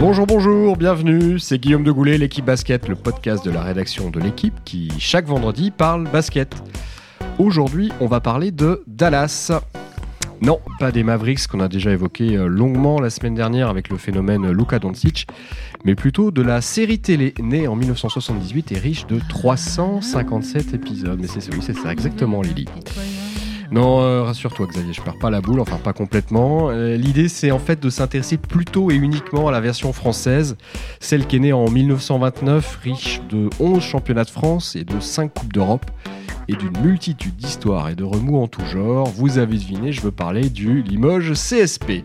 Bonjour, bonjour, bienvenue, c'est Guillaume de Goulet, l'équipe basket, le podcast de la rédaction de l'équipe qui, chaque vendredi, parle basket. Aujourd'hui, on va parler de Dallas. Non, pas des Mavericks qu'on a déjà évoqué euh, longuement la semaine dernière avec le phénomène Luka Doncic, mais plutôt de la série télé née en 1978 et riche de 357 épisodes. Mais c'est oui, c'est ça exactement, Lily. Non, euh, rassure-toi Xavier, je perds pas la boule, enfin pas complètement. Euh, l'idée c'est en fait de s'intéresser plutôt et uniquement à la version française, celle qui est née en 1929, riche de 11 championnats de France et de 5 Coupes d'Europe et d'une multitude d'histoires et de remous en tout genre. Vous avez deviné, je veux parler du Limoges CSP.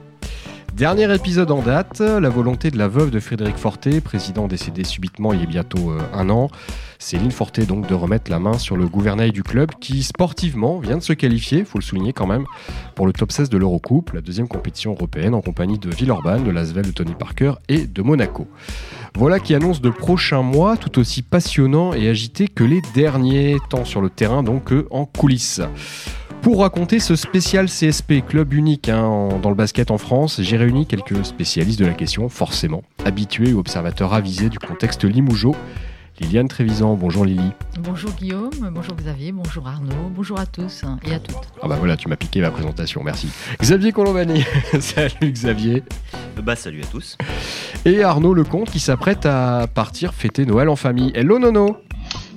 Dernier épisode en date, la volonté de la veuve de Frédéric Forté, président décédé subitement il y a bientôt euh, un an, Céline Forté donc de remettre la main sur le gouvernail du club qui sportivement vient de se qualifier, faut le souligner quand même, pour le top 16 de l'Eurocoupe, la deuxième compétition européenne en compagnie de Villeurbanne, de Lasvel, de Tony Parker et de Monaco. Voilà qui annonce de prochains mois tout aussi passionnants et agités que les derniers, tant sur le terrain donc qu'en coulisses. Pour raconter ce spécial CSP, club unique hein, dans le basket en France, j'ai réuni quelques spécialistes de la question, forcément, habitués ou observateurs avisés du contexte limougeau. Liliane Trévisan, bonjour Lily. Bonjour Guillaume, bonjour Xavier, bonjour Arnaud, bonjour à tous et à toutes. Ah bah voilà, tu m'as piqué ma présentation, merci. Xavier Colombani, salut Xavier. Bah salut à tous. Et Arnaud Lecomte qui s'apprête à partir fêter Noël en famille. Hello Nono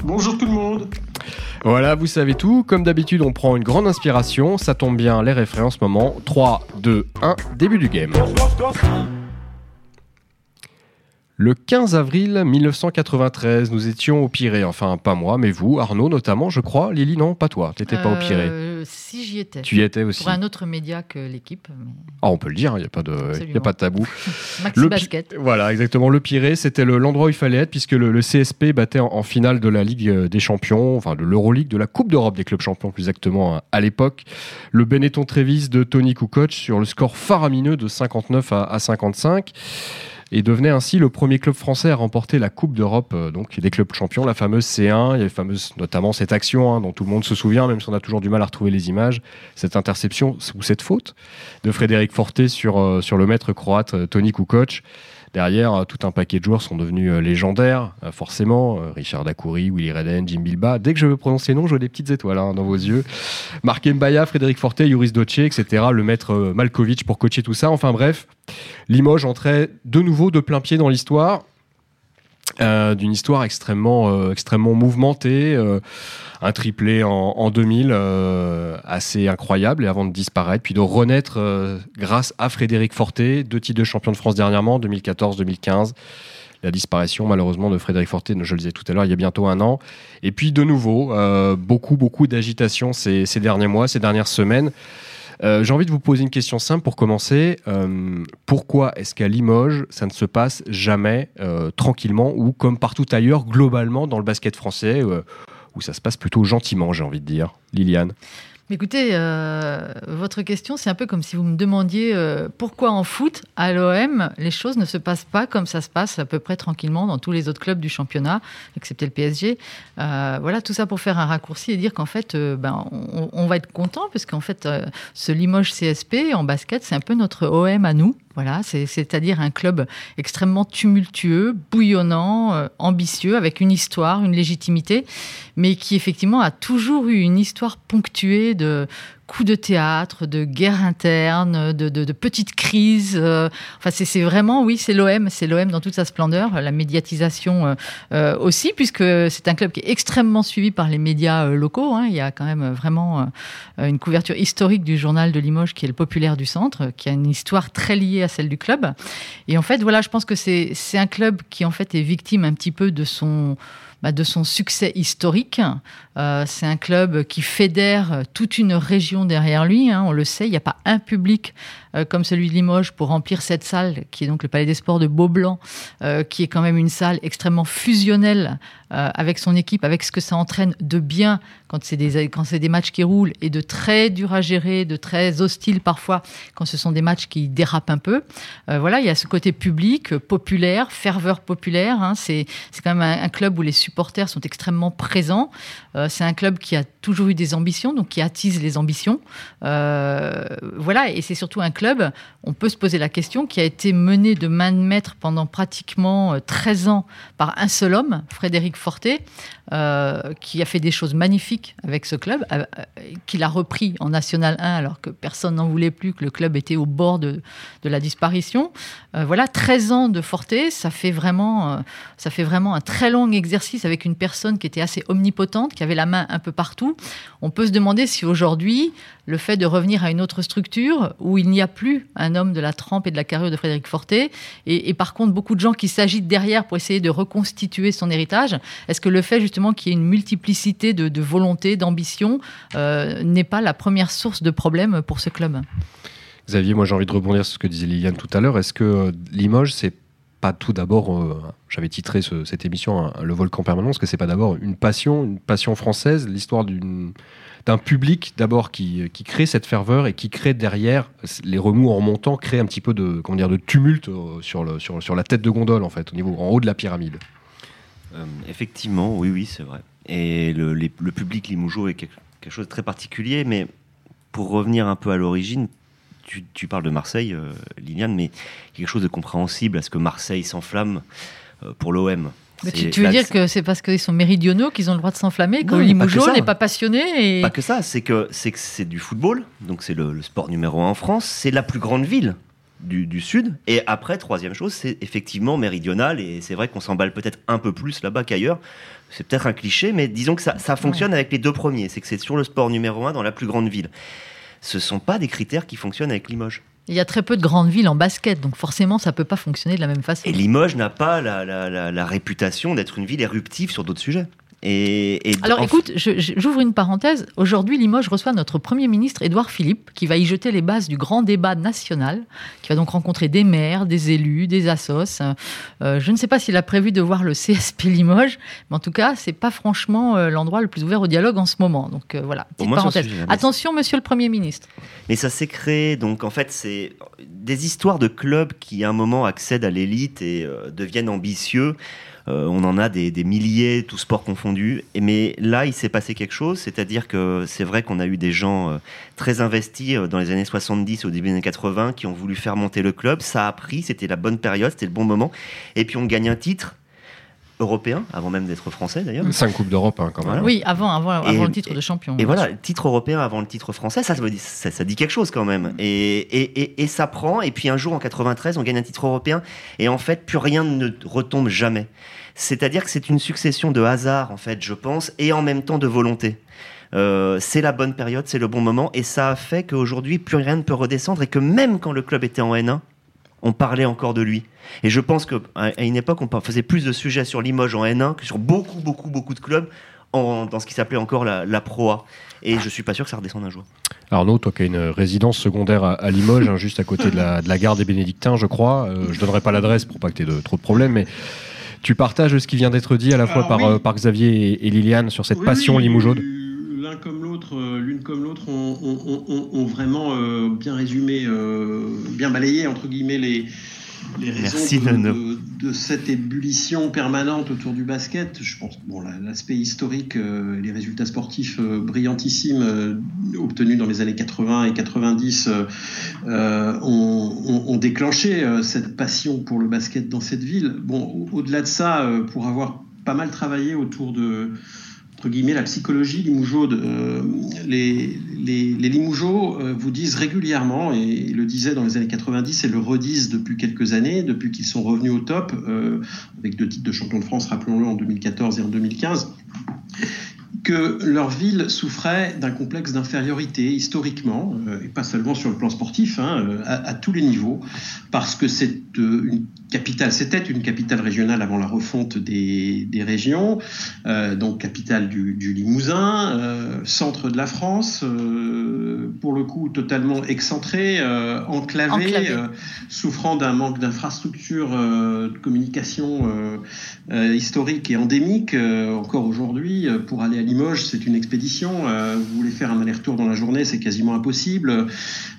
Bonjour tout le monde voilà, vous savez tout. Comme d'habitude, on prend une grande inspiration. Ça tombe bien, les référents en ce moment. 3, 2, 1, début du game. Le 15 avril 1993, nous étions au Pirée. Enfin, pas moi, mais vous, Arnaud notamment, je crois. Lily, non, pas toi. T'étais pas au Pirée. Euh, si j'y étais. Tu y étais aussi. Pour un autre média que l'équipe. Ah, on peut le dire, il n'y a, pas de, y a pas de tabou. Maxi Basket. Voilà, exactement. Le Pirée, c'était l'endroit où il fallait être, puisque le, CSP battait en, finale de la Ligue des Champions, enfin de l'Euroleague, de la Coupe d'Europe des clubs champions, plus exactement, à, l'époque. Le Benetton Trévis de Tony Kukoc sur le score faramineux de 59 à, à 55 et devenait ainsi le premier club français à remporter la Coupe d'Europe euh, donc des clubs champions, la fameuse C1. Il y a fameuse, notamment cette action hein, dont tout le monde se souvient, même si on a toujours du mal à retrouver les images, cette interception ou cette faute de Frédéric Forté sur, euh, sur le maître croate euh, Tony Kukoc. Derrière, euh, tout un paquet de joueurs sont devenus euh, légendaires, euh, forcément. Richard Dacoury, Willy Redden, Jim Bilba. Dès que je veux prononcer nom, je vois des petites étoiles hein, dans vos yeux. Marc Mbaya, Frédéric Forte, Yuris Doce, etc. Le maître Malkovich pour coacher tout ça. Enfin bref, Limoges entrait de nouveau de plein pied dans l'histoire. D'une histoire extrêmement, extrêmement mouvementée un triplé en, 2000 euh, assez incroyable et avant de disparaître puis de renaître euh, grâce à Frédéric Forté, deux titres de champion de France dernièrement, 2014-2015 la disparition malheureusement de Frédéric Forté, je le disais tout à l'heure, il y a bientôt un an. Et puis de nouveau, euh, beaucoup, beaucoup d'agitation ces, derniers mois, ces dernières semaines. J'ai envie de vous poser une question simple pour commencer. pourquoi est-ce qu'à Limoges, ça ne se passe jamais tranquillement ou comme partout ailleurs, globalement, dans le basket français où ça se passe plutôt gentiment, j'ai envie de dire? Liliane? Écoutez, euh, votre question, c'est un peu comme si vous me demandiez euh, pourquoi en foot, à l'OM, les choses ne se passent pas comme ça se passe à peu près tranquillement dans tous les autres clubs du championnat, excepté le PSG. Euh, voilà, tout ça pour faire un raccourci et dire qu'en fait, ben, on, va être content, parce qu'en fait, ce Limoges CSP en basket, c'est un peu notre OM à nous. Voilà, c'est-à-dire un club extrêmement tumultueux, bouillonnant, ambitieux, avec une histoire, une légitimité, mais qui effectivement a toujours eu une histoire ponctuée de coups de théâtre, de guerre interne, de, petites crises. Euh, enfin, c'est vraiment, oui, c'est l'OM, c'est l'OM dans toute sa splendeur, la médiatisation euh, euh, aussi, puisque c'est un club qui est extrêmement suivi par les médias locaux. Hein. Il y a quand même vraiment une couverture historique du journal de Limoges qui est le populaire du centre, qui a une histoire très liée à celle du club. Et en fait, voilà, je pense que c'est un club qui en fait est victime un petit peu de son bah, de son succès historique. Euh, c'est un club qui fédère toute une région derrière lui. Hein, on le sait, il n'y a pas un public comme celui de Limoges pour remplir cette salle, qui est donc le Palais des Sports de Beaublanc, euh, qui est quand même une salle extrêmement fusionnelle avec son équipe, avec ce que ça entraîne de bien quand c'est des, quand c'est des matchs qui roulent et de très dur à gérer, de très hostile parfois quand ce sont des matchs qui dérapent un peu. voilà, il y a ce côté public, populaire, ferveur populaire. Hein, c'est, c'est quand même un, un club où les supporters sont extrêmement présents. c'est un club qui a toujours eu des ambitions, donc qui attise les ambitions. voilà, et c'est surtout un club, on peut se poser la question, qui a été mené de main de maître pendant pratiquement 13 ans par un seul homme, Frédéric Forté, qui a fait des choses magnifiques avec ce club, qu'il a repris en National 1 alors que personne n'en voulait plus, que le club était au bord de, la disparition. voilà, 13 ans de Forté, ça fait vraiment, euh, ça fait vraiment un très long exercice avec une personne qui était assez omnipotente, qui avait la main un peu partout. On peut se demander si aujourd'hui, le fait de revenir à une autre structure où il n'y a plus un homme de la trempe et de la carrure de Frédéric Forté, et, par contre beaucoup de gens qui s'agitent derrière pour essayer de reconstituer son héritage, est-ce que le fait justement qu'il y ait une multiplicité de, volontés, d'ambitions, euh, n'est pas la première source de problème pour ce club Xavier, moi j'ai envie de rebondir sur ce que disait Liliane tout à l'heure. Est-ce que euh, Limoges, c'est pas tout d'abord, euh, j'avais titré cette émission Le volcan permanent, est-ce que c'est pas d'abord une passion, une passion française, l'histoire d'un public d'abord qui, crée cette ferveur et qui crée derrière les remous en remontant, crée un petit peu de, comment dire, de tumulte sur, sur la tête de gondole en fait, au niveau, en haut de la pyramide? Effectivement, oui, oui, c'est vrai. Et le, le public Limougeau est quelque, quelque, chose de très particulier, mais pour revenir un peu à l'origine, tu, parles de Marseille, euh, Liliane, mais quelque chose de compréhensible à ce que Marseille s'enflamme euh, pour l'OM. Tu, veux dire que c'est parce qu'ils sont méridionaux qu'ils ont le droit de s'enflammer, que Limoges n'est pas passionné et... Pas que ça, c'est que c'est du football, donc c'est le, sport numéro un en France, c'est la plus grande ville du, Sud. Et après, troisième chose, c'est effectivement méridional, et c'est vrai qu'on s'emballe peut-être un peu plus là-bas qu'ailleurs. C'est peut-être un cliché, mais disons que ça, fonctionne avec les deux premiers, c'est que c'est sur le sport numéro un dans la plus grande ville ce ne sont pas des critères qui fonctionnent avec Limoges. Il y a très peu de grandes villes en basket, donc forcément, ça ne peut pas fonctionner de la même façon. Et Limoges n'a pas la réputation d'être une ville éruptive sur d'autres sujets. Alors écoute, j'ouvre une parenthèse. Aujourd'hui, Limoges reçoit notre Premier ministre Édouard Philippe, qui va y jeter les bases du grand débat national, qui va donc rencontrer des maires, des élus, des assos. Euh, je ne sais pas s'il a prévu de voir le CSP Limoges, mais en tout cas, c'est pas franchement euh, l'endroit le plus ouvert au dialogue en ce moment. Donc euh, voilà, petite parenthèse. Attention, monsieur le Premier ministre. Mais ça s'est créé, donc en fait, c'est des histoires de clubs qui à un moment accèdent à l'élite et deviennent ambitieux. Euh, on en a des, milliers, tous sports confondus. mais là, il s'est passé quelque chose, c'est-à-dire que c'est vrai qu'on a eu des gens euh, très investis euh, dans les années 70 au début des années 80 qui ont voulu faire monter le club. Ça a pris, c'était la bonne période, c'était le bon moment. Et puis on gagne un titre européen, avant même d'être français d'ailleurs. Cinq Coupes d'Europe hein, quand même. Oui, avant, avant, le titre de champion. Et voilà, titre européen avant le titre français, ça, ça, ça, dit quelque chose quand même. Et, et, et, ça prend, et puis un jour en 93, on gagne un titre européen, et en fait, plus rien ne retombe jamais. C'est-à-dire que c'est une succession de hasards, en fait, je pense, et en même temps de volonté. Euh, c'est la bonne période, c'est le bon moment, et ça a fait qu'aujourd'hui, plus rien ne peut redescendre, et que même quand le club était en N1, on parlait encore de lui. Et je pense qu'à une époque, on faisait plus de sujets sur Limoges en N1 que sur beaucoup, beaucoup, beaucoup de clubs dans ce qui s'appelait encore la, la Pro A. Et je suis pas sûr que ça redescende un jour. Arnaud, toi qui as une résidence secondaire à, Limoges, hein, juste à côté de la, gare des Bénédictins, je crois. Euh, je donnerai pas l'adresse pour pas que tu aies de, trop de problèmes, mais tu partages ce qui vient d'être dit à la fois par, euh, par, Xavier et, Liliane sur cette passion limougeaude L'un comme l'autre, euh, l'une comme l'autre ont, vraiment bien résumé, bien balayé entre guillemets les, les raisons de, cette ébullition permanente autour du basket. Je pense bon, l'aspect historique, euh, les résultats sportifs euh, brillantissimes euh, obtenus dans les années 80 et 90 ont, déclenché cette passion pour le basket dans cette ville. Bon, au-delà de ça, pour avoir pas mal travaillé autour de entre guillemets, la psychologie limougeaude. Euh, les, les, Limougeaux euh, vous disent régulièrement, et ils le disaient dans les années 90 et le redisent depuis quelques années, depuis qu'ils sont revenus au top, euh, avec deux titres de champion de France, rappelons-le, en 2014 et en 2015, que leur ville souffrait d'un complexe d'infériorité historiquement, euh, et pas seulement sur le plan sportif, hein, euh, à, tous les niveaux, parce que c'est euh, une capitale, c'était une capitale régionale avant la refonte des, des régions, donc capitale du, du Limousin, centre de la France, pour le coup totalement excentré, enclavé, souffrant d'un manque d'infrastructures de communication historique et endémique, encore aujourd'hui, pour aller à Limoges, c'est une expédition. Euh, vous voulez faire un aller-retour dans la journée, c'est quasiment impossible.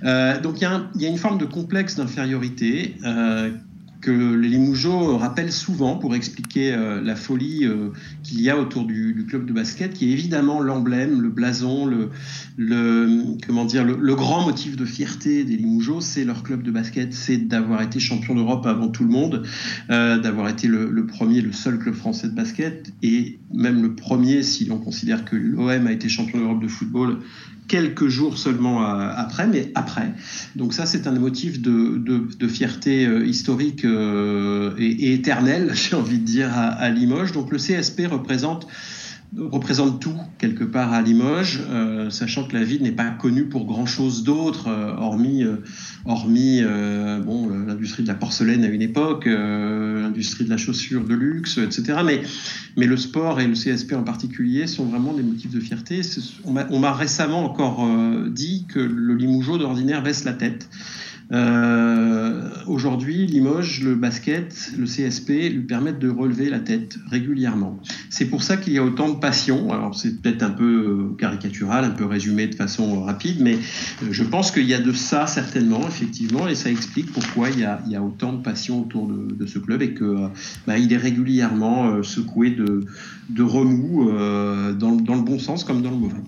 Euh, donc il y, a une forme de complexe d'infériorité euh, que les Limougeaux rappellent souvent pour expliquer euh, la folie euh, qu'il y a autour du, club de basket, qui est évidemment l'emblème, le blason, le, comment dire, le, grand motif de fierté des Limougeaux, c'est leur club de basket, c'est d'avoir été champion d'Europe avant tout le monde, euh, d'avoir été le, premier, le seul club français de basket, et même le premier, si l'on considère que l'OM a été champion d'Europe de football quelques jours seulement euh, après, mais après. Donc ça, c'est un motif de, fierté euh, historique euh, et, éternelle, j'ai envie de dire, à Limoges. Donc le CSP représente représente tout quelque part à Limoges, euh, sachant que la ville n'est pas connue pour grand chose d'autre, euh, hormis, euh, hormis bon, l'industrie de la porcelaine à une époque, l'industrie de la chaussure de luxe, etc. Mais, mais le sport et le CSP en particulier sont vraiment des motifs de fierté. On m'a récemment encore dit que le Limougeau d'ordinaire baisse la tête. Euh, aujourd'hui, Limoges, le basket, le CSP lui permettent de relever la tête régulièrement. C'est pour ça qu'il y a autant de passion. Alors c'est peut-être un peu euh, caricatural, un peu résumé de façon rapide, mais euh, je pense qu'il y a de ça certainement, effectivement, et ça explique pourquoi il y a, il y a autant de passion autour de, de, ce club et que bah, il est régulièrement secoué de, de remous dans, dans le bon sens comme dans le mauvais.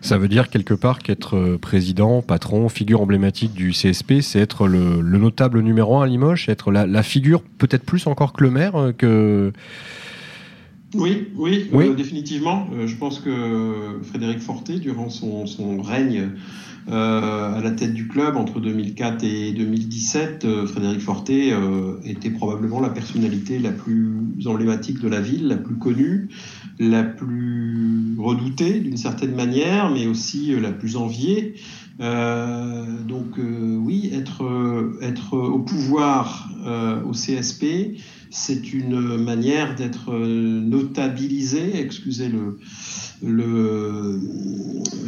Ça veut dire quelque part qu'être euh, président, patron, figure emblématique du CSP, c'est être le, notable numéro un à Limoges, être la, figure peut-être plus encore que le maire euh, que... Oui, oui, oui. Euh, définitivement. je pense que Frédéric Forté, durant son, règne à la tête du club entre 2004 et 2017, Frédéric Forté était probablement la personnalité la plus emblématique de la ville, la plus connue la plus redoutée d'une certaine manière, mais aussi euh, la plus enviée. Euh, donc euh, oui, être, être au pouvoir au CSP, c'est une manière d'être notabilisé, excusez le, le,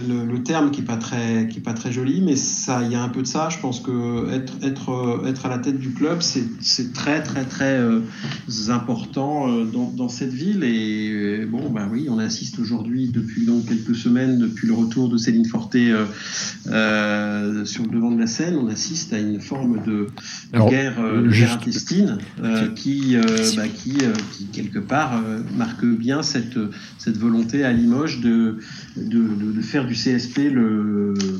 le, terme qui n'est pas, très, qui est pas très joli, mais ça, il y a un peu de ça. Je pense que être, être, être à la tête du club, c'est très, très, très euh, important euh, dans, dans, cette ville. Et euh, bon, bah oui, on assiste aujourd'hui, depuis donc quelques semaines, depuis le retour de Céline Forté euh, sur le devant de la scène, on assiste à une forme de, guerre, intestine qui, bah, qui, qui, quelque part, marque bien cette, cette volonté à Limoges de, de, faire du CSP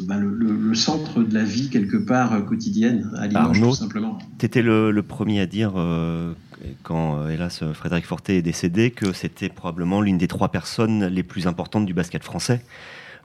bah, le, le, centre de la vie quelque part euh, quotidienne à Limoges, tout simplement. Tu étais le, premier à dire, euh, quand euh, hélas Frédéric Forté est décédé, que c'était probablement l'une des trois personnes les plus importantes du basket français.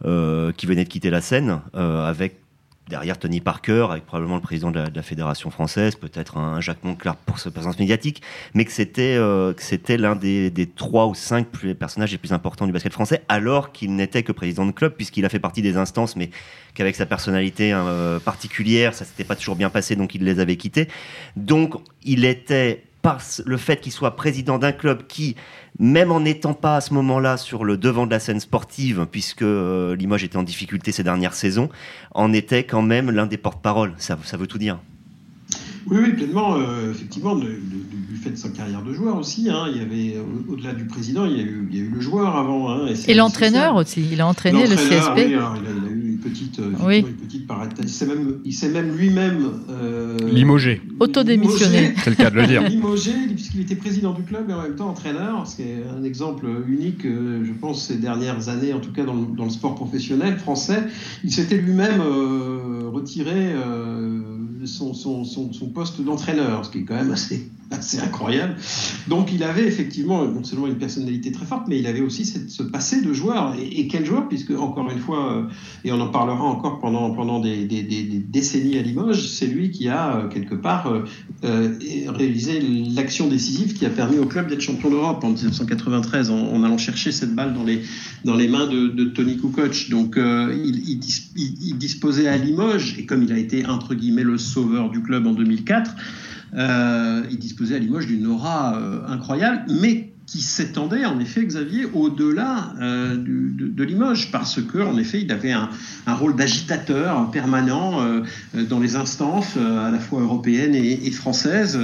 qui venait de quitter la scène avec derrière Tony Parker, avec probablement le président de la, fédération française, peut-être un Jacques Monclar pour sa présence médiatique, mais que c'était euh, c'était l'un des, trois ou cinq personnages les plus importants du basket français, alors qu'il n'était que président de club, puisqu'il a fait partie des instances, mais qu'avec sa personnalité euh, particulière, ça s'était pas toujours bien passé, donc il les avait quittés. Donc il était par le fait qu'il soit président d'un club qui, même en n'étant pas à ce moment-là sur le devant de la scène sportive, puisque euh, Limoges était en difficulté ces dernières saisons, en était quand même l'un des porte-parole. Ça, ça veut tout dire. Oui, oui, pleinement. Euh, effectivement, du fait de sa carrière de joueur aussi. Hein, il y avait, au-delà du président, il y, a eu, il y a eu le joueur avant. Hein, et, l'entraîneur aussi. Il a entraîné le CSP. Oui, alors, il, a, il, a, eu une petite, euh, oui. une petite Il s'est même, il s'est même lui-même. Euh, limogé. Autodémissionné. C'est le cas de le dire. limogé, puisqu'il était président du club et en même temps entraîneur. C'est un exemple unique, je pense, ces dernières années, en tout cas dans le, dans le sport professionnel français. Il s'était lui-même retiré son, son, son, son poste d'entraîneur, ce qui est quand même assez, assez incroyable. Donc il avait effectivement non seulement une personnalité très forte, mais il avait aussi ce passé de joueur. Et, quel joueur, puisque encore une fois, euh, et on en parlera encore pendant, pendant des, décennies à Limoges, c'est lui qui a euh, quelque part euh, réalisé l'action décisive qui a permis au club d'être champion d'Europe en 1993 en, allant chercher cette balle dans les, dans les mains de, Tony Kukoc. Donc il, il, disposait à Limoges, et comme il a été entre guillemets le sauveur du club en 2004, euh, il disposait à Limoges d'une aura euh, incroyable, mais qui s'étendait en effet, Xavier, au-delà euh, de, Limoges, parce que en effet, il avait un, rôle d'agitateur permanent dans les instances à la fois européennes et, françaises,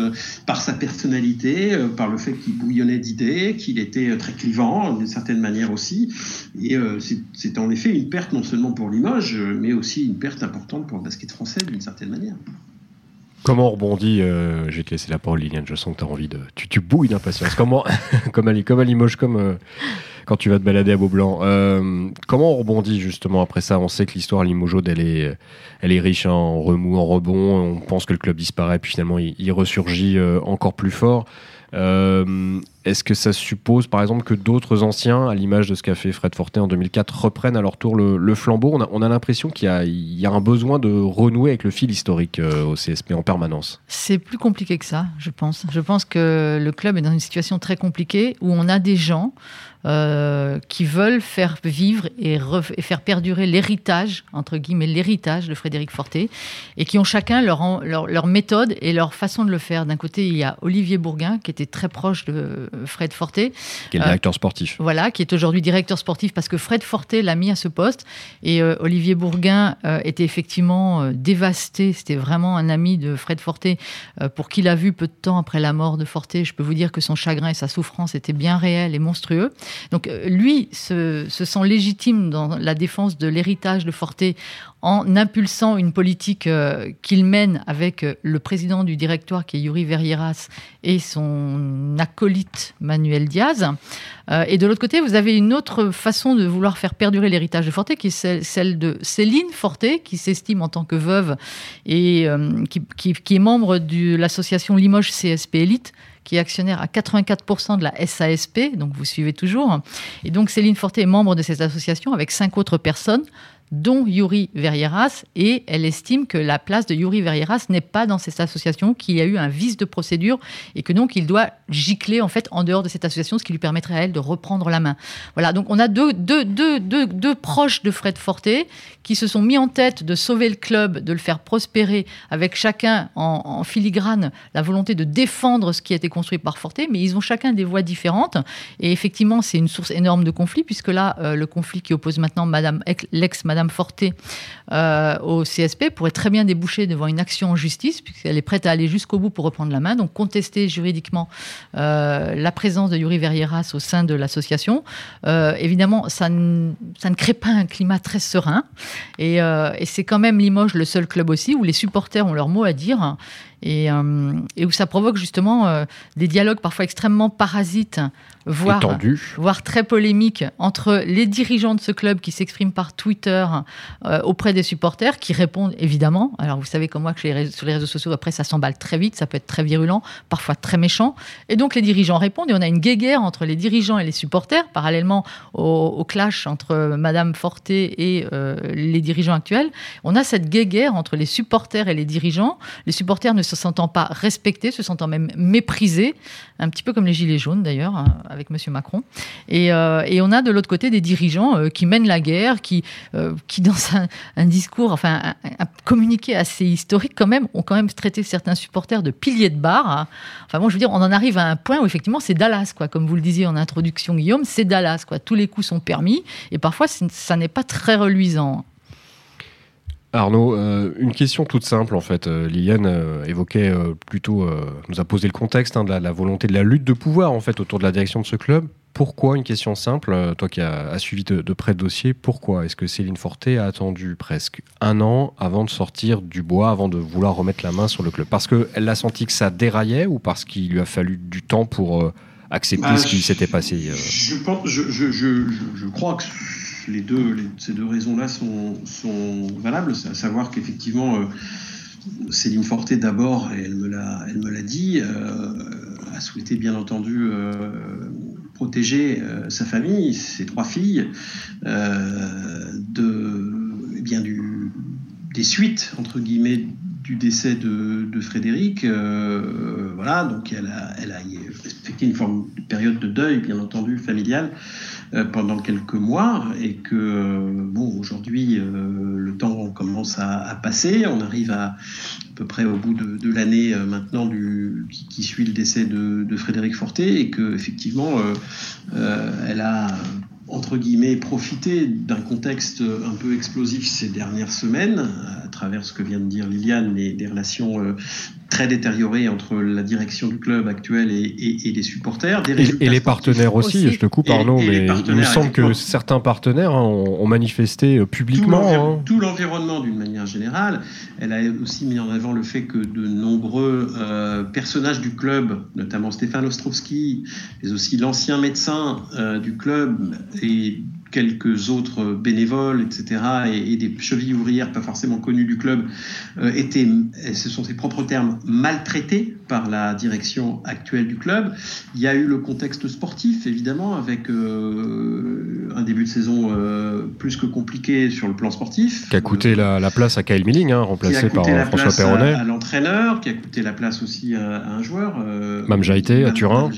par sa personnalité, par le fait qu'il bouillonnait d'idées, qu'il était très clivant d'une certaine manière aussi. Et c'est en effet une perte non seulement pour Limoges, mais aussi une perte importante pour le basket français d'une certaine manière. Comment on rebondit Je vais te laisser la parole, Liliane. Je sens que tu as envie de. Tu, bouilles d'impatience. Comment comme, à, comme Limoges, comme quand tu vas te balader à Beaublanc. comment on rebondit justement après ça? On sait que l'histoire Limoges, elle elle est riche en remous, en rebond. On pense que le club disparaît, puis finalement il, il ressurgit encore plus fort. Est-ce que ça suppose, par exemple, que d'autres anciens, à l'image de ce qu'a fait Fred Forte en 2004, reprennent à leur tour le, flambeau? On a, l'impression qu'il y, a un besoin de renouer avec le fil historique euh, au CSP en permanence. C'est plus compliqué que ça, je pense. Je pense que le club est dans une situation très compliquée où on a des gens euh, qui veulent faire vivre et, faire perdurer l'héritage, entre guillemets, l'héritage de Frédéric Forté, et qui ont chacun leur, leur, méthode et leur façon de le faire. D'un côté, il y a Olivier Bourguin, qui était très proche de Fred Forté. Qui est le directeur sportif. Euh, voilà, qui est aujourd'hui directeur sportif parce que Fred Forté l'a mis à ce poste. Et euh, Olivier Bourguin était effectivement dévasté. C'était vraiment un ami de Fred Forté, pour qui l'a vu peu de temps après la mort de Forté. Je peux vous dire que son chagrin et sa souffrance étaient bien réels et monstrueux. Donc euh, lui se, sent légitime dans la défense de l'héritage de Forté en impulsant une politique euh, qu'il mène avec euh, le président du directoire qui est Yuri Verrieras et son acolyte Manuel Diaz. et de l'autre côté, vous avez une autre façon de vouloir faire perdurer l'héritage de Forté, qui est celle de Céline Forté, qui s'estime en tant que veuve et qui, qui, est membre de l'association Limoges CSP Elite qui est actionnaire à 84% de la SASP, donc vous suivez toujours. Et donc Céline Forté est membre de cette association avec cinq autres personnes, dont Yuri Verrieras, et elle estime que la place de Yuri Verrieras n'est pas dans cette association, qu'il y a eu un vice de procédure et que donc il doit gicler en fait en dehors de cette association, ce qui lui permettrait à elle de reprendre la main. Voilà, donc on a deux, deux, deux, deux proches de Fred Forté qui se sont mis en tête de sauver le club, de le faire prospérer, avec chacun en, filigrane la volonté de défendre ce qui a été construit par Forté, mais ils ont chacun des voix différentes. Et effectivement, c'est une source énorme de conflits, puisque là, euh, le conflit qui oppose maintenant Madame, l'ex-Madame Madame Forté euh, au CSP pourrait très bien déboucher devant une action en justice, puisqu'elle est prête à aller jusqu'au bout pour reprendre la main, donc contester juridiquement euh, la présence de Yuri Verrieras au sein de l'association. Euh, évidemment, ça ne, ça crée pas un climat très serein, et c'est quand même Limoges le seul club aussi où les supporters ont leur mot à dire et, et où ça provoque justement des dialogues parfois extrêmement parasites voire, voire très polémique entre les dirigeants de ce club qui s'expriment par Twitter euh, auprès des supporters, qui répondent évidemment. Alors vous savez comme moi que sur les réseaux sociaux, après ça s'emballe très vite, ça peut être très virulent, parfois très méchant. Et donc les dirigeants répondent et on a une guéguerre entre les dirigeants et les supporters, parallèlement au, clash entre Madame Forté et euh, les dirigeants actuels. On a cette guéguerre entre les supporters et les dirigeants. Les supporters ne se sentant pas respectés, se sentant même méprisés, un petit peu comme les gilets jaunes d'ailleurs hein, avec M. Macron. Euh, et, on a de l'autre côté des dirigeants euh, qui mènent la guerre, qui, euh, qui dans un, discours, enfin un, communiqué assez historique quand même, ont quand même traité certains supporters de piliers de bar. Hein. Enfin bon, je veux dire, on en arrive à un point où effectivement c'est Dallas, quoi. Comme vous le disiez en introduction, Guillaume, c'est Dallas, quoi. Tous les coups sont permis et parfois ça n'est pas très reluisant. Arnaud, une question toute simple en fait. Liliane évoquait plutôt, nous a posé le contexte hein, de, la, volonté de la lutte de pouvoir en fait autour de la direction de ce club. Pourquoi une question simple, toi qui as, suivi de, près le dossier, pourquoi? Est-ce que Céline Forté a attendu presque un an avant de sortir du bois, avant de vouloir remettre la main sur le club? Parce qu'elle a senti que ça déraillait ou parce qu'il lui a fallu du temps pour accepter bah, ce qui s'était passé je, pense, je, je, je, crois que les deux, ces deux raisons-là sont, valables, à savoir qu'effectivement, euh, Céline Forté d'abord, et elle me l'a, elle me l'a dit, euh, a souhaité bien entendu euh, protéger sa famille, ses trois filles, de, eh bien, du, des suites entre guillemets du décès de, Frédéric. voilà, donc elle a, elle a une forme de période de deuil, bien entendu, familiale. Euh, pendant quelques mois et que, euh, bon, aujourd'hui, euh, le temps commence à, passer. On arrive à, à peu près au bout de, l'année maintenant du, qui, suit le décès de, Frédéric Forté et que, effectivement, elle a entre guillemets, profité d'un contexte un peu explosif ces dernières semaines, à travers ce que vient de dire Liliane, des relations très détériorée entre la direction du club actuel et, et, les supporters. et, les partenaires aussi, je te coupe Arnaud, mais il me semble que certains partenaires hein, ont, manifesté publiquement. Tout l'environnement d'une manière générale. Elle a aussi mis en avant le fait que de nombreux personnages du club, notamment Stéphane Ostrovski, mais aussi l'ancien médecin du club et quelques autres bénévoles, etc., et, des chevilles ouvrières pas forcément connues du club, euh, étaient, ce sont ses propres termes, maltraités par la direction actuelle du club. Il y a eu le contexte sportif, évidemment, avec euh, un début de saison euh, plus que compliqué sur le plan sportif. Qui a coûté la, place à Kyle Milling, hein, remplacé par François Perronnet. À, l'entraîneur, qui a coûté la place aussi à, un joueur. Mam Jaïté, à Turin.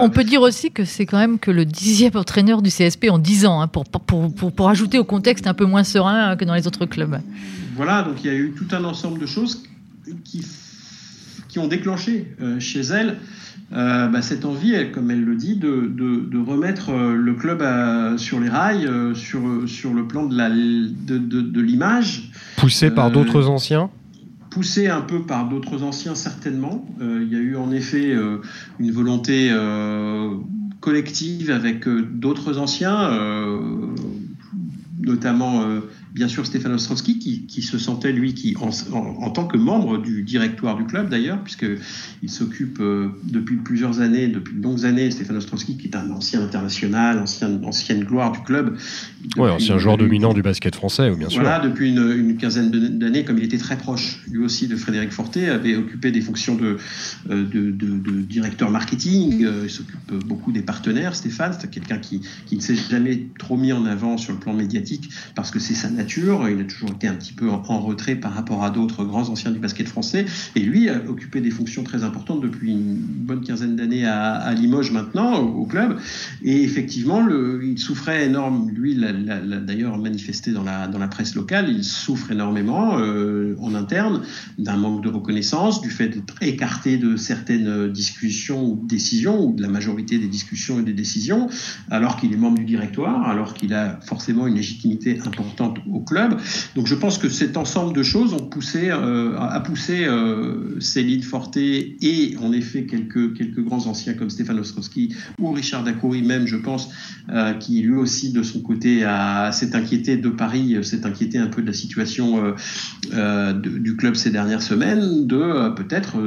On peut dire aussi que c'est quand même que le dixième entraîneur du CSP en 10 ans, hein, pour, pour, pour, pour, ajouter au contexte un peu moins serein que dans les autres clubs. Voilà, donc il y a eu tout un ensemble de choses qui, qui ont déclenché euh, chez elle euh, bah, cette envie, comme elle le dit, de, de, de remettre euh, le club sur les rails, sur, sur le plan de, l'image. Poussé par d'autres anciens? Poussé un peu par d'autres anciens certainement. il y a eu en effet une volonté collective avec euh, d'autres anciens, euh, notamment euh, bien sûr Stéphane Ostrowski, qui, se sentait, lui, qui, en, tant que membre du directoire du club d'ailleurs, puisqu'il s'occupe euh, depuis plusieurs années, depuis de longues années, Stéphane Ostrowski, qui est un ancien international, ancien, ancienne gloire du club. Oui, ancien joueur dominant du basket français, bien sûr. Voilà, depuis une, quinzaine d'années, comme il était très proche, lui aussi, de Frédéric Forté, avait occupé des fonctions de, euh, de, directeur marketing. Euh, il s'occupe beaucoup des partenaires, Stéphane. C'est quelqu'un qui, qui ne s'est jamais trop mis en avant sur le plan médiatique parce que c'est sa nature il a toujours été un petit peu en, retrait par rapport à d'autres grands anciens du basket français. Et lui a occupé des fonctions très importantes depuis une bonne quinzaine d'années à, Limoges maintenant, au, club. Et effectivement, le, il souffrait énormément. Lui, l'a d'ailleurs manifesté dans la, presse locale. Il souffre énormément euh, en interne d'un manque de reconnaissance, du fait d'être écarté de certaines discussions ou décisions, ou de la majorité des discussions et des décisions, alors qu'il est membre du directoire, alors qu'il a forcément une légitimité importante club. Donc je pense que cet ensemble de choses ont poussé, euh, a poussé euh, Céline Forté et en effet quelques, quelques grands anciens comme Stéphane Ostrowski ou Richard Dacoury même, je pense, euh, qui lui aussi de son côté s'est inquiété de Paris, s'est inquiété un peu de la situation du club ces dernières semaines, de peut-être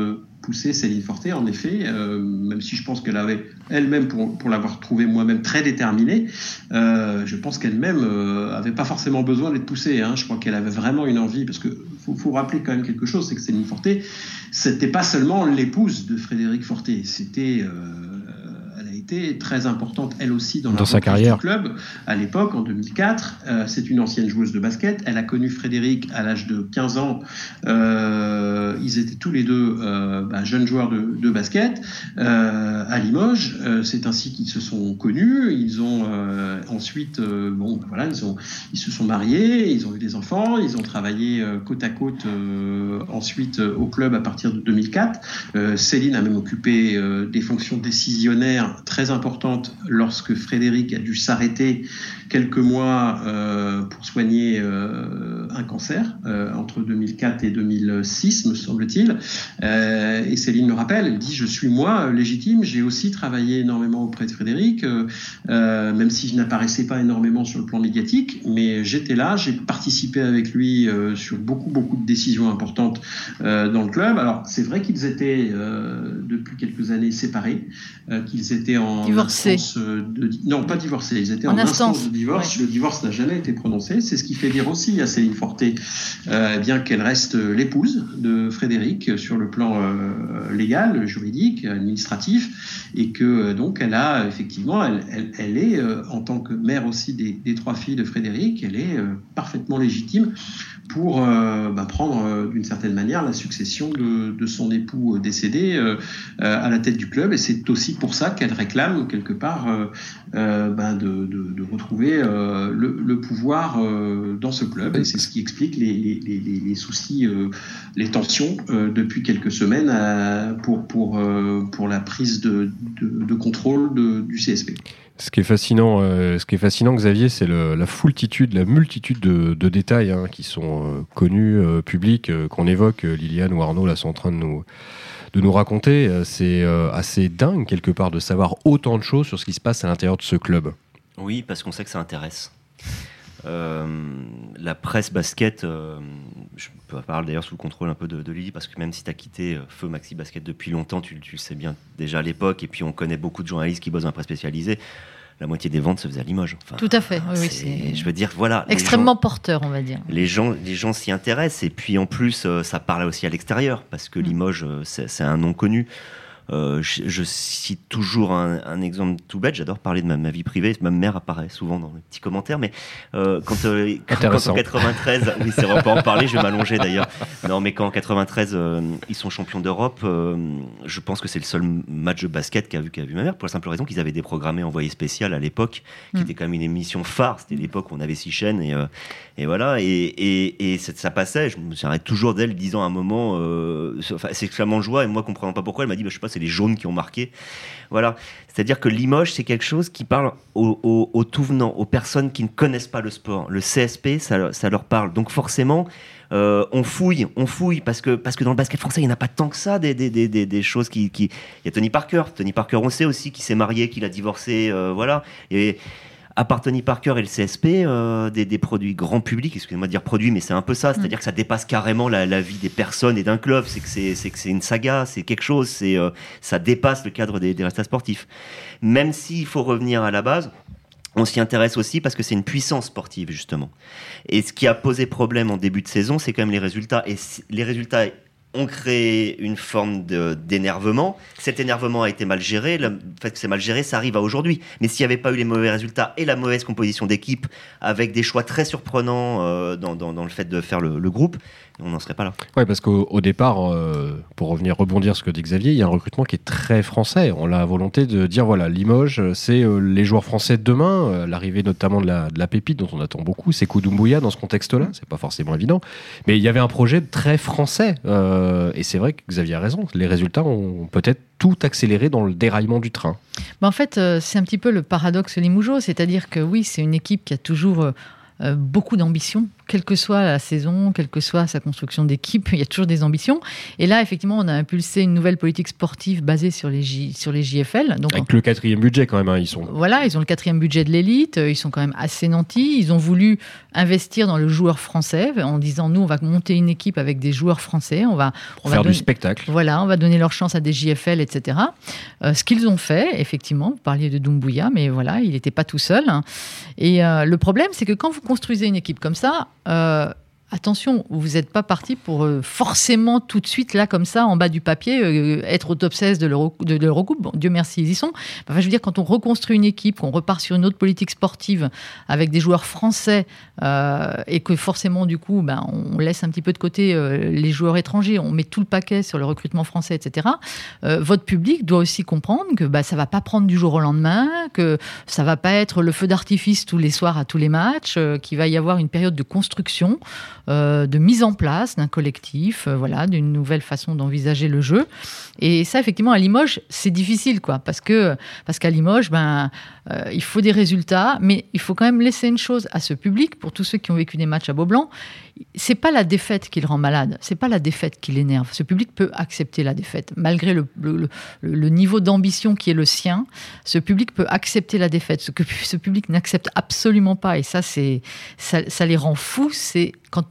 poussé Céline Forté, en effet, euh, même si je pense qu'elle avait elle-même, pour, l'avoir trouvée moi-même très déterminée, euh, je pense qu'elle-même n'avait euh, pas forcément besoin d'être poussée. Hein. Je crois qu'elle avait vraiment une envie, parce que faut, rappeler quand même quelque chose, c'est que Céline Forté, c'était pas seulement l'épouse de Frédéric Forté, c'était très importante, elle aussi, dans, dans sa carrière. Du club. À l'époque, en 2004, euh, c'est une ancienne joueuse de basket. Elle a connu Frédéric à l'âge de 15 ans. Euh, ils étaient tous les deux euh, bah, jeunes joueurs de, de basket à Limoges. c'est ainsi qu'ils se sont connus. Ils ont ensuite, bon, bah, voilà, ils, ont, ils se sont mariés, ils ont eu des enfants, ils ont travaillé côte à côte ensuite au club à partir de 2004. Céline a même occupé des fonctions décisionnaires très importante lorsque Frédéric a dû s'arrêter quelques mois euh, pour soigner euh, un cancer euh, entre 2004 et 2006, me semble-t-il. et Céline le rappelle, elle dit, je suis moi légitime, j'ai aussi travaillé énormément auprès de Frédéric, même si je n'apparaissais pas énormément sur le plan médiatique, mais j'étais là, j'ai participé avec lui sur beaucoup, beaucoup de décisions importantes dans le club. Alors, c'est vrai qu'ils étaient depuis quelques années séparés, qu'ils étaient en divorcés. De, non, pas divorcés, ils étaient en, instance. de divorce. Le divorce n'a jamais été prononcé. C'est ce qui fait dire aussi à Céline Forté euh, eh bien qu'elle reste l'épouse de Frédéric sur le plan euh, légal, juridique, administratif, et que euh, donc elle a effectivement, elle, elle, est en tant que mère aussi des, des, trois filles de Frédéric, elle est parfaitement légitime pour euh, bah, prendre euh, d'une certaine manière la succession de, son époux euh, décédé à la tête du club. Et c'est aussi pour ça qu'elle réclame quelque part bah, de, retrouver le, pouvoir dans ce club. Et c'est ce qui explique les, soucis, les tensions depuis quelques semaines pour, pour, pour la prise de, contrôle du CSP. Ce qui est fascinant, ce qui est fascinant Xavier, c'est la foultitude, la multitude de, détails hein, qui sont connus, publics, qu'on évoque. Liliane ou Arnaud là sont en train de nous, de nous raconter. C'est assez dingue quelque part de savoir autant de choses sur ce qui se passe à l'intérieur de ce club. Oui, parce qu'on sait que ça intéresse. Euh, la presse basket, euh, je parle d'ailleurs sous le contrôle un peu de, Lily, parce que même si tu as quitté euh, Feu Maxi Basket depuis longtemps, tu, le sais bien déjà à l'époque, et puis on connaît beaucoup de journalistes qui bossent dans la presse spécialisée. La moitié des ventes se faisait à Limoges. Tout à fait. Oui, je veux dire, voilà. Extrêmement porteur, on va dire. Les gens, les gens s'y intéressent, et puis en plus, ça parle aussi à l'extérieur, parce que mm. Limoges, c'est un nom connu. Euh, je, cite toujours un, exemple tout bête. J'adore parler de ma, vie privée. Ma mère apparaît souvent dans les petits commentaires. Mais euh, quand, euh, en 93, oui, c'est vrai, on peut en parler. Je vais m'allonger d'ailleurs. Non, mais quand en 93 ils sont champions d'Europe, je pense que c'est le seul match de basket qu'a vu, qu'a vu ma mère pour la simple raison qu'ils avaient déprogrammé Envoyé spécial à l'époque, qui mm. était quand même une émission phare. C'était l'époque où on avait six chaînes et, et voilà. Et, et, et ça passait. Je me souviens toujours d'elle disant à un moment, c'est extrêmement joie. Et moi, comprenant pas pourquoi, elle m'a dit, bah, je sais pas, les jaunes qui ont marqué. Voilà. C'est-à-dire que Limoges, c'est quelque chose qui parle aux, tout venants, aux personnes qui ne connaissent pas le sport. Le CSP, ça, leur parle. Donc forcément, euh, on fouille, on fouille, parce que, parce que dans le basket français, il n'y en a pas tant que ça, des, des, choses qui, qui, Il y a Tony Parker. Tony Parker, on sait aussi qu'il s'est marié, qu'il a divorcé, euh, voilà. Et à part Tony Parker et le CSP, euh, des, produits grand public, excusez-moi de dire produits, mais c'est un peu ça, c'est-à-dire mm. que ça dépasse carrément la, vie des personnes et d'un club, c'est que c'est, que c'est une saga, c'est quelque chose, c'est, euh, ça dépasse le cadre des, des restats sportifs. Même s'il faut revenir à la base, on s'y intéresse aussi parce que c'est une puissance sportive, justement. Et ce qui a posé problème en début de saison, c'est quand même les résultats. Et les résultats ont créé une forme d'énervement. Cet énervement a été mal géré. Le fait que c'est mal géré, ça arrive à aujourd'hui. Mais s'il n'y avait pas eu les mauvais résultats et la mauvaise composition d'équipe, avec des choix très surprenants euh, dans, le fait de faire le groupe, on n'en serait pas là. Oui, parce qu'au départ, euh, pour revenir rebondir sur ce que dit Xavier, il y a un recrutement qui est très français. On a la volonté de dire voilà, Limoges, c'est euh, les joueurs français de demain, euh, l'arrivée notamment de la, de la, pépite dont on attend beaucoup, c'est Koudoumbouya dans ce contexte-là, c'est pas forcément évident. Mais il y avait un projet très français. et c'est vrai que Xavier a raison, les résultats ont peut-être tout accéléré dans le déraillement du train. en fait, c'est un petit peu le paradoxe Limougeau, c'est-à-dire que oui, c'est une équipe qui a toujours beaucoup d'ambition, quelle que soit la saison, quelle que soit sa construction d'équipe, il y a toujours des ambitions. Et là, effectivement, on a impulsé une nouvelle politique sportive basée sur les, sur les JFL. Donc, Avec le quatrième budget, quand même. Hein, ils sont... Voilà, ils ont le quatrième budget de l'élite. Ils sont quand même assez nantis. Ils ont voulu investir dans le joueur français en disant nous, on va monter une équipe avec des joueurs français. On va, on faire du spectacle. Voilà, on va donner leur chance à des JFL, etc. Euh, ce qu'ils ont fait, effectivement, vous parliez de Doumbouya, mais voilà, il n'était pas tout seul. Et euh, le problème, c'est que quand vous construisez une équipe comme ça, Uh. Attention, vous n'êtes pas parti pour euh, forcément tout de suite, là, comme ça, en bas du papier, euh, être au top 16 de l'Eurocoupe. Bon, Dieu merci, ils y sont. Enfin, je veux dire, quand on reconstruit une équipe, qu'on repart sur une autre politique sportive avec des joueurs français et que forcément, du coup, ben, on laisse un petit peu de côté les joueurs étrangers, on met tout le paquet sur le recrutement français, etc., votre public doit aussi comprendre que ben, ça ne va pas prendre du jour au lendemain, que ça ne va pas être le feu d'artifice tous les soirs à tous les matchs, qu'il va y avoir une période de construction. Euh, de mise en place d'un collectif, euh, voilà, d'une nouvelle façon d'envisager le jeu. Et ça, effectivement, à Limoges, c'est difficile, quoi, parce que parce qu'à Limoges, ben, euh, il faut des résultats, mais il faut quand même laisser une chose à ce public, pour tous ceux qui ont vécu des matchs à Beaublanc, c'est pas la défaite qui le rend malade, c'est pas la défaite qui l'énerve. Ce public peut accepter la défaite, malgré le, niveau d'ambition qui est le sien. Ce public peut accepter la défaite. Ce que ce public n'accepte absolument pas, et ça, c'est ça, ça les rend fous. C'est quand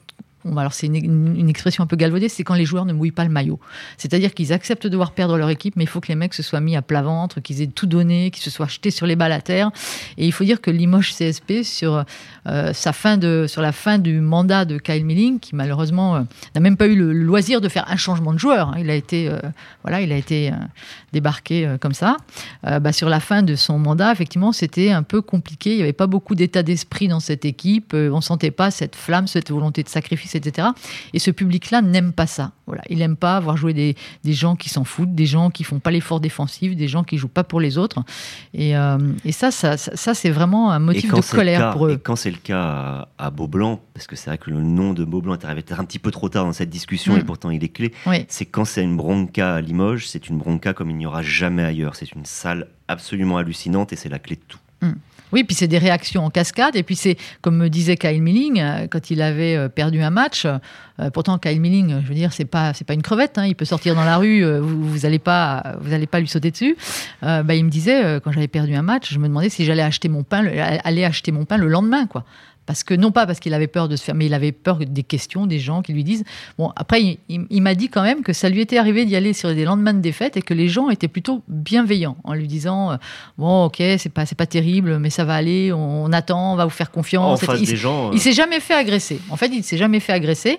alors c'est une, expression un peu galvaudée, c'est quand les joueurs ne mouillent pas le maillot. C'est-à-dire qu'ils acceptent de devoir perdre leur équipe, mais il faut que les mecs se soient mis à plat ventre, qu'ils aient tout donné, qu'ils se soient jetés sur les balles à terre. Et il faut dire que Limoges CSP, sur, euh, sa fin de, sur la fin du mandat de Kyle Milling, qui malheureusement euh, n'a même pas eu le, loisir de faire un changement de joueur, hein. il a été, euh, voilà, il a été débarqué comme ça, bah, sur la fin de son mandat, effectivement, c'était un peu compliqué. Il n'y avait pas beaucoup d'état d'esprit dans cette équipe. on sentait pas cette flamme, cette volonté de sacrifice etc. Et ce public-là n'aime pas ça. Voilà, il n'aime pas voir jouer des, des gens qui s'en foutent, des gens qui font pas l'effort défensif, des gens qui jouent pas pour les autres. Et, euh, et ça, ça, ça, c'est vraiment un motif de colère pour eux. Et quand c'est le cas à, Beaublanc, parce que c'est vrai que le nom de Beaublanc est arrivé un petit peu trop tard dans cette discussion et mm. pourtant il est clé, c'est quand c'est une bronca à Limoges, c'est une bronca comme il n'y aura jamais ailleurs. C'est une salle absolument hallucinante et c'est la clé de tout. Hmm. Oui, puis c'est des réactions en cascade. Et puis c'est, comme me disait Kyle Milling, euh, quand il avait euh, perdu un match, euh, pourtant Kyle Milling, je veux dire, c'est pas, c'est pas une crevette. Hein, il peut sortir dans la rue, vous, vous allez pas, vous allez pas lui sauter dessus. bah, il me disait, quand j'avais perdu un match, je me demandais si j'allais acheter mon pain, aller acheter mon pain le lendemain, quoi. Parce que non pas parce qu'il avait peur de se faire, mais il avait peur des questions des gens qui lui disent. Bon, après, il, m'a dit quand même que ça lui était arrivé d'y aller sur des lendemains de défaite et que les gens étaient plutôt bienveillants en lui disant euh, bon, ok, c'est pas c'est pas terrible, mais ça va aller, on, attend, on va vous faire confiance. En face des gens, il euh. s'est jamais fait agresser. En fait, il s'est jamais fait agresser.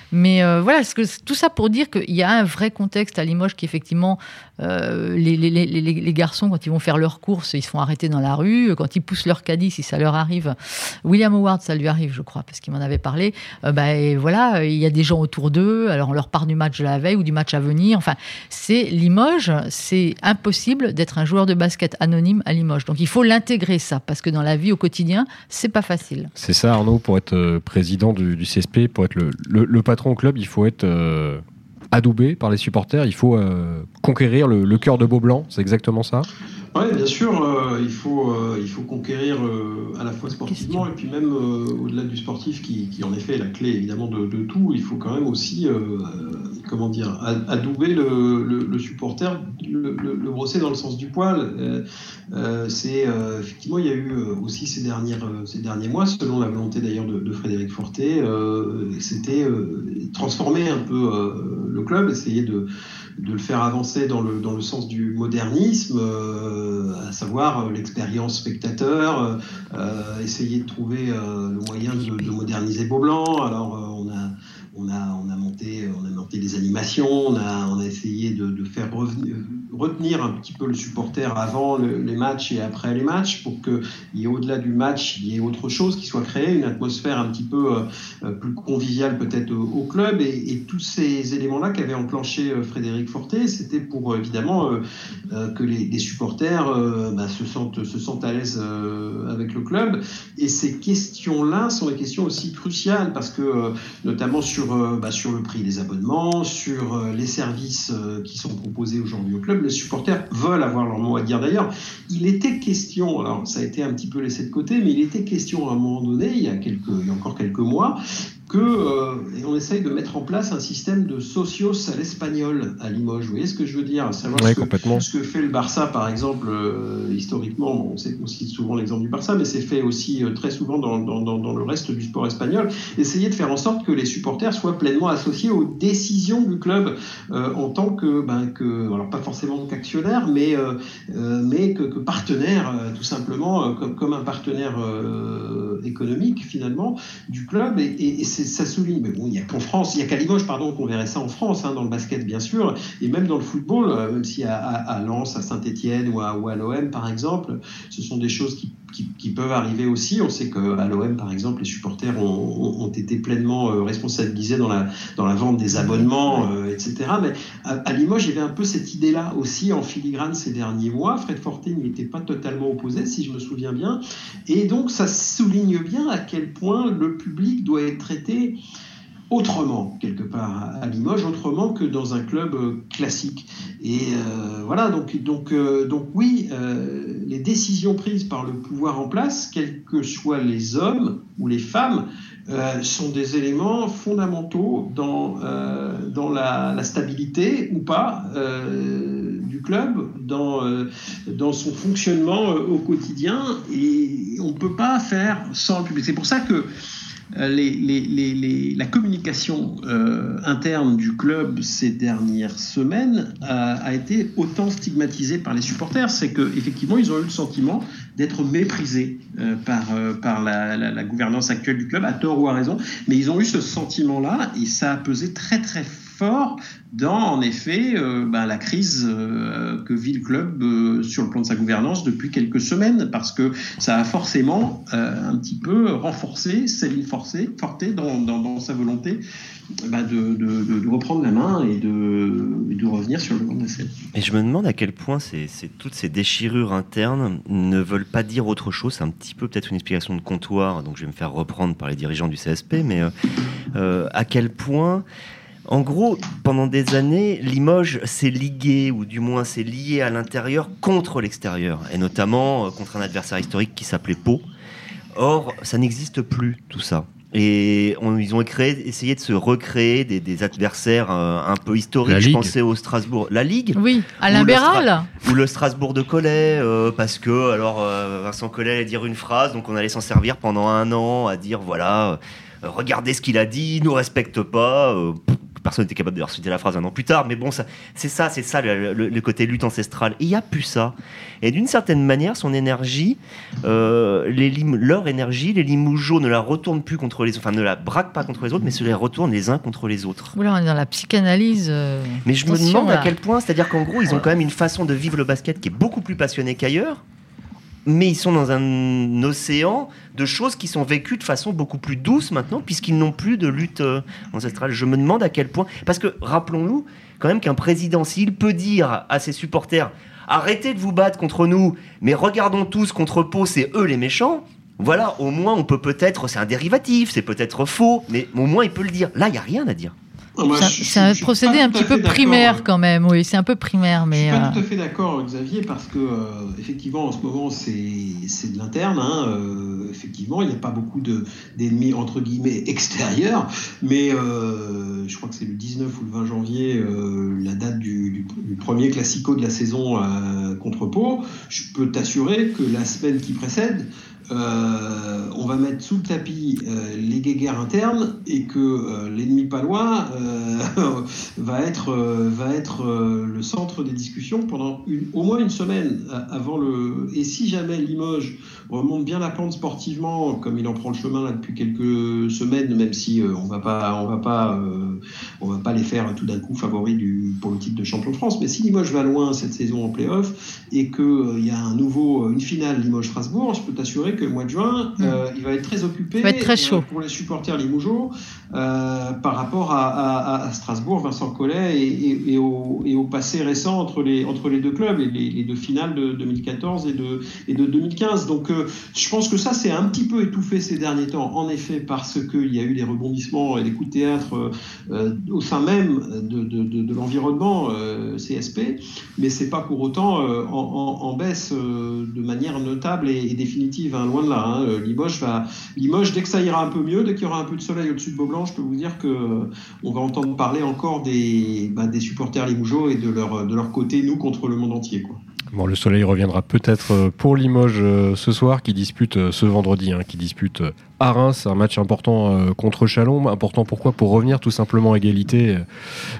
Mais euh, voilà, tout ça pour dire qu'il y a un vrai contexte à Limoges qui, effectivement, euh, les, garçons, quand ils vont faire leurs courses, ils se font arrêter dans la rue. Quand ils poussent leur caddie, si ça leur arrive, William Howard, ça lui arrive, je crois, parce qu'il m'en avait parlé. Euh, et voilà, il y a des gens autour d'eux. Alors, on leur part du match de la veille ou du match à venir. Enfin, c'est Limoges, c'est impossible d'être un joueur de basket anonyme à Limoges. Donc, il faut l'intégrer, ça, parce que dans la vie au quotidien, c'est pas facile. C'est ça, Arnaud, pour être président du, du CSP, pour être le patron au club, il faut être euh, adoubé par les supporters, il faut euh, conquérir le, le cœur de Beaublanc, c'est exactement ça? Oui, bien sûr, euh, il, faut, euh, il faut conquérir euh, à la fois sportivement et puis même au-delà du sportif qui, qui, en effet est la clé évidemment de, de tout, il faut quand même aussi comment dire, adouber le, le, le supporter, le, le, brosser dans le sens du poil. c'est effectivement, il y a eu aussi ces, dernières, ces derniers mois, selon la volonté d'ailleurs de, de, Frédéric Forté, c'était transformer un peu le club, essayer de de le faire avancer dans le, dans le sens du modernisme, euh, à savoir euh, l'expérience spectateur, euh, essayer de trouver le moyen de, de moderniser Beaublanc. Alors on a on a, on a, monté, on a monté des animations, on a, on a essayé de faire revenir, retenir un petit peu le supporter avant les matchs et après les matchs pour qu'il y ait au-delà du match, il y ait autre chose qui soit créé, une atmosphère un petit peu euh, euh, plus conviviale peut-être au, club. Et, tous ces éléments-là qu'avait enclenché euh, Frédéric Forté, c'était pour évidemment que les, supporters bah, se, sentent, se sentent à l'aise avec le club. Et ces questions-là sont des questions aussi cruciales parce que notamment sur, bah, sur le prix des abonnements, sur les services qui sont proposés aujourd'hui au club. Supporters veulent avoir leur mot à dire. D'ailleurs, il était question, alors ça a été un petit peu laissé de côté, mais il était question à un moment donné, il y il y a encore quelques mois, que euh, et on essaye de mettre en place un système de socios à l'espagnol à Limoges. Vous voyez ce que je veux dire Savoir ce, que, ce, que, fait le Barça, par exemple, euh, historiquement, on sait qu'on cite souvent l'exemple du Barça, mais c'est fait aussi euh, très souvent dans, dans, dans, le reste du sport espagnol. Essayer de faire en sorte que les supporters soient pleinement associés aux décisions du club en tant que, ben, que, alors pas forcément qu'actionnaire, mais, mais que, que partenaire, tout simplement, comme, comme un partenaire économique finalement du club. Et, et, et c'est ça souligne, mais bon, il n'y a qu'en France, il a qu'à Limoges, pardon, qu'on verrait ça en France, hein, dans le basket bien sûr, et même dans le football, euh, même si à, à, Lens, à Saint-Etienne ou à, ou à l'OM par exemple, ce sont des choses qui, qui, peuvent arriver aussi. On sait qu'à l'OM par exemple, les supporters ont, ont, été pleinement euh, responsabilisés dans la, dans la vente des abonnements, euh, etc. Mais à, Limoges, il y avait un peu cette idée-là aussi en filigrane ces derniers mois. Fred Forte n'y était pas totalement opposé, si je me souviens bien. Et donc ça souligne bien à quel point le public doit être traité autrement, quelque part, à Limoges, autrement que dans un club euh, classique. Et euh, voilà, donc, donc, euh, donc oui, les décisions prises par le pouvoir en place, quels que soient les hommes ou les femmes, sont des éléments fondamentaux dans, dans la, la, stabilité ou pas du club, dans, dans son fonctionnement au quotidien. Et on ne peut pas faire sans le public. C'est pour ça que euh, la communication euh, interne du club ces dernières semaines a, été autant stigmatisée par les supporters. C'est qu'effectivement, ils ont eu le sentiment d'être méprisés euh, par, la, gouvernance actuelle du club, à tort ou à raison. Mais ils ont eu ce sentiment-là et ça a pesé très très fort dans, en effet, euh, ben, la crise euh, que vit le club euh, sur le plan de sa gouvernance depuis quelques semaines, parce que ça a forcément un petit peu renforcé Céline Forcé, Forté dans, dans, sa volonté ben, de, reprendre la main et de, revenir sur le banc de la scène. Et je me demande à quel point toutes ces déchirures internes ne veulent pas dire autre chose. C'est un petit peu peut-être une explication de comptoir, donc je vais me faire reprendre par les dirigeants du CSP, mais à quel point En gros, pendant des années, Limoges s'est ligué, ou du moins s'est lié à l'intérieur contre l'extérieur, et notamment euh, contre un adversaire historique qui s'appelait Pau. Or, ça n'existe plus, tout ça. Et on- ils ont créé, essayé de se recréer des, des adversaires euh, un peu historiques. La Je Ligue. pensais au Strasbourg. La Ligue Oui, Alain Ou le Béral. ou le Strasbourg de Collet, euh, parce que alors euh, Vincent Collet allait dire une phrase, donc on allait s'en servir pendant un an à dire voilà, euh, regardez ce qu'il a dit, il nous respecte pas. euh, pff, personne n'était capable de reciter la phrase un an plus tard, mais bon, ça, c'est ça, c'est ça le, le- le côté lutte ancestrale. Et il n'y a plus ça. Et d'une certaine manière, son énergie, euh, les Lim- leur énergie, les Limougeaux ne la retournent plus contre les, enfin ne la braquent pas contre les autres, mais se les retournent les uns contre les autres. Oula, on est dans la psychanalyse. euh, Mais je me demande à quel point, c'est-à-dire qu'en gros, ils ont quand même une façon de vivre le basket qui est beaucoup plus passionnée qu'ailleurs, mais ils sont dans un océan de choses qui sont vécues de façon beaucoup plus douce maintenant, puisqu'ils n'ont plus de lutte euh, ancestrale. Je me demande à quel point, parce que rappelons-nous quand même qu'un président, s'il peut dire à ses supporters, arrêtez de vous battre contre nous, mais regardons tous contre Pau, c'est eux les méchants. Voilà, au moins on peut peut-être, c'est un dérivatif, c'est peut-être faux, mais au moins il peut le dire. Là, il n'y a rien à dire. Ah, moi, C'est un- procédé un petit peu primaire quand même, oui, c'est un peu primaire, Je suis mais pas euh, tout à fait d'accord, Xavier, parce que euh, effectivement, en ce moment, c'est c'est de l'interne. hein, euh, effectivement, il n'y a pas beaucoup de- d'ennemis entre guillemets extérieurs, mais euh, je crois que c'est le 19 ou le 20 janvier, euh, la date du, du- du premier classico de la saison euh, contre Pau. Je peux t'assurer que la semaine qui précède. Euh, on va mettre sous le tapis euh, les guéguerres internes et que euh, l'ennemi palois va être, va être le centre des discussions pendant au moins une semaine avant le. Et si jamais Limoges remonte bien la pente sportivement, comme il en prend le chemin depuis quelques semaines, même si on va pas, on va pas, on va pas les faire tout d'un coup favoris du, pour le titre de champion de France. Mais si Limoges va loin cette saison en play-off et qu'il y a un nouveau, une finale Limoges-Strasbourg, je peux t'assurer que le mois de juin, Mm. euh, il va être très occupé. Il va être très euh, chaud. pour les supporters Limougeaux euh, par rapport à, à- à Strasbourg, Vincent Collet et, et- et au, et au passé récent entre les, entre les deux clubs, et les, les deux finales de 2014 et de, et de 2015. Donc je pense que ça c'est un petit peu étouffé ces derniers temps, en effet, parce qu'il y a eu des rebondissements et des coups de théâtre au sein même de, de- de- de l'environnement CSP, mais c'est pas pour autant en, en- en baisse de manière notable et, et définitive, hein, loin de là. hein. Euh, Limoges va, Limoges, dès que ça ira un peu mieux, dès qu'il y aura un peu de soleil au-dessus de Beaublanc, je peux vous dire que euh, on va entendre parler encore des, bah, des supporters Limougeaux et de leur, de leur côté, nous, contre le monde entier. Quoi. Bon, le soleil reviendra peut-être euh, pour Limoges euh, ce soir, qui dispute euh, ce vendredi, hein, qui dispute à Reims, un match important contre Chalon. Important pourquoi? Pour revenir tout simplement à égalité.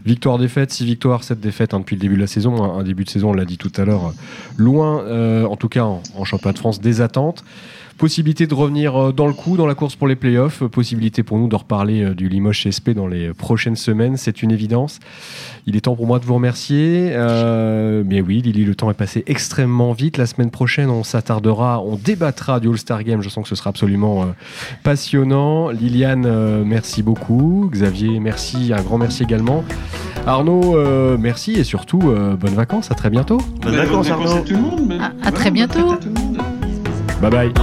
Victoire-défaite, 6 victoires, 7 défaites hein, depuis le début de la saison. Un, un début de saison, on l'a dit tout à l'heure, loin, en tout cas en championnat de France, des attentes. Possibilité de revenir euh, dans le coup, dans la course pour les playoffs. Euh, Possibilité pour nous de reparler euh, du Limoges CSP dans les prochaines semaines. C'est une évidence. Il est temps pour moi de vous remercier. Euh, mais oui, Lily, le temps est passé extrêmement vite. La semaine prochaine, on s'attardera, on débattra du All-Star Game. Je sens que ce sera absolument euh, passionnant. Liliane, euh, merci beaucoup. Xavier, merci. Un grand merci également. Arnaud, euh, merci et surtout, euh, bonnes vacances. À très bientôt. Bonnes vacances, à Arnaud. tout le monde. mais- À- très bientôt. Bye bye.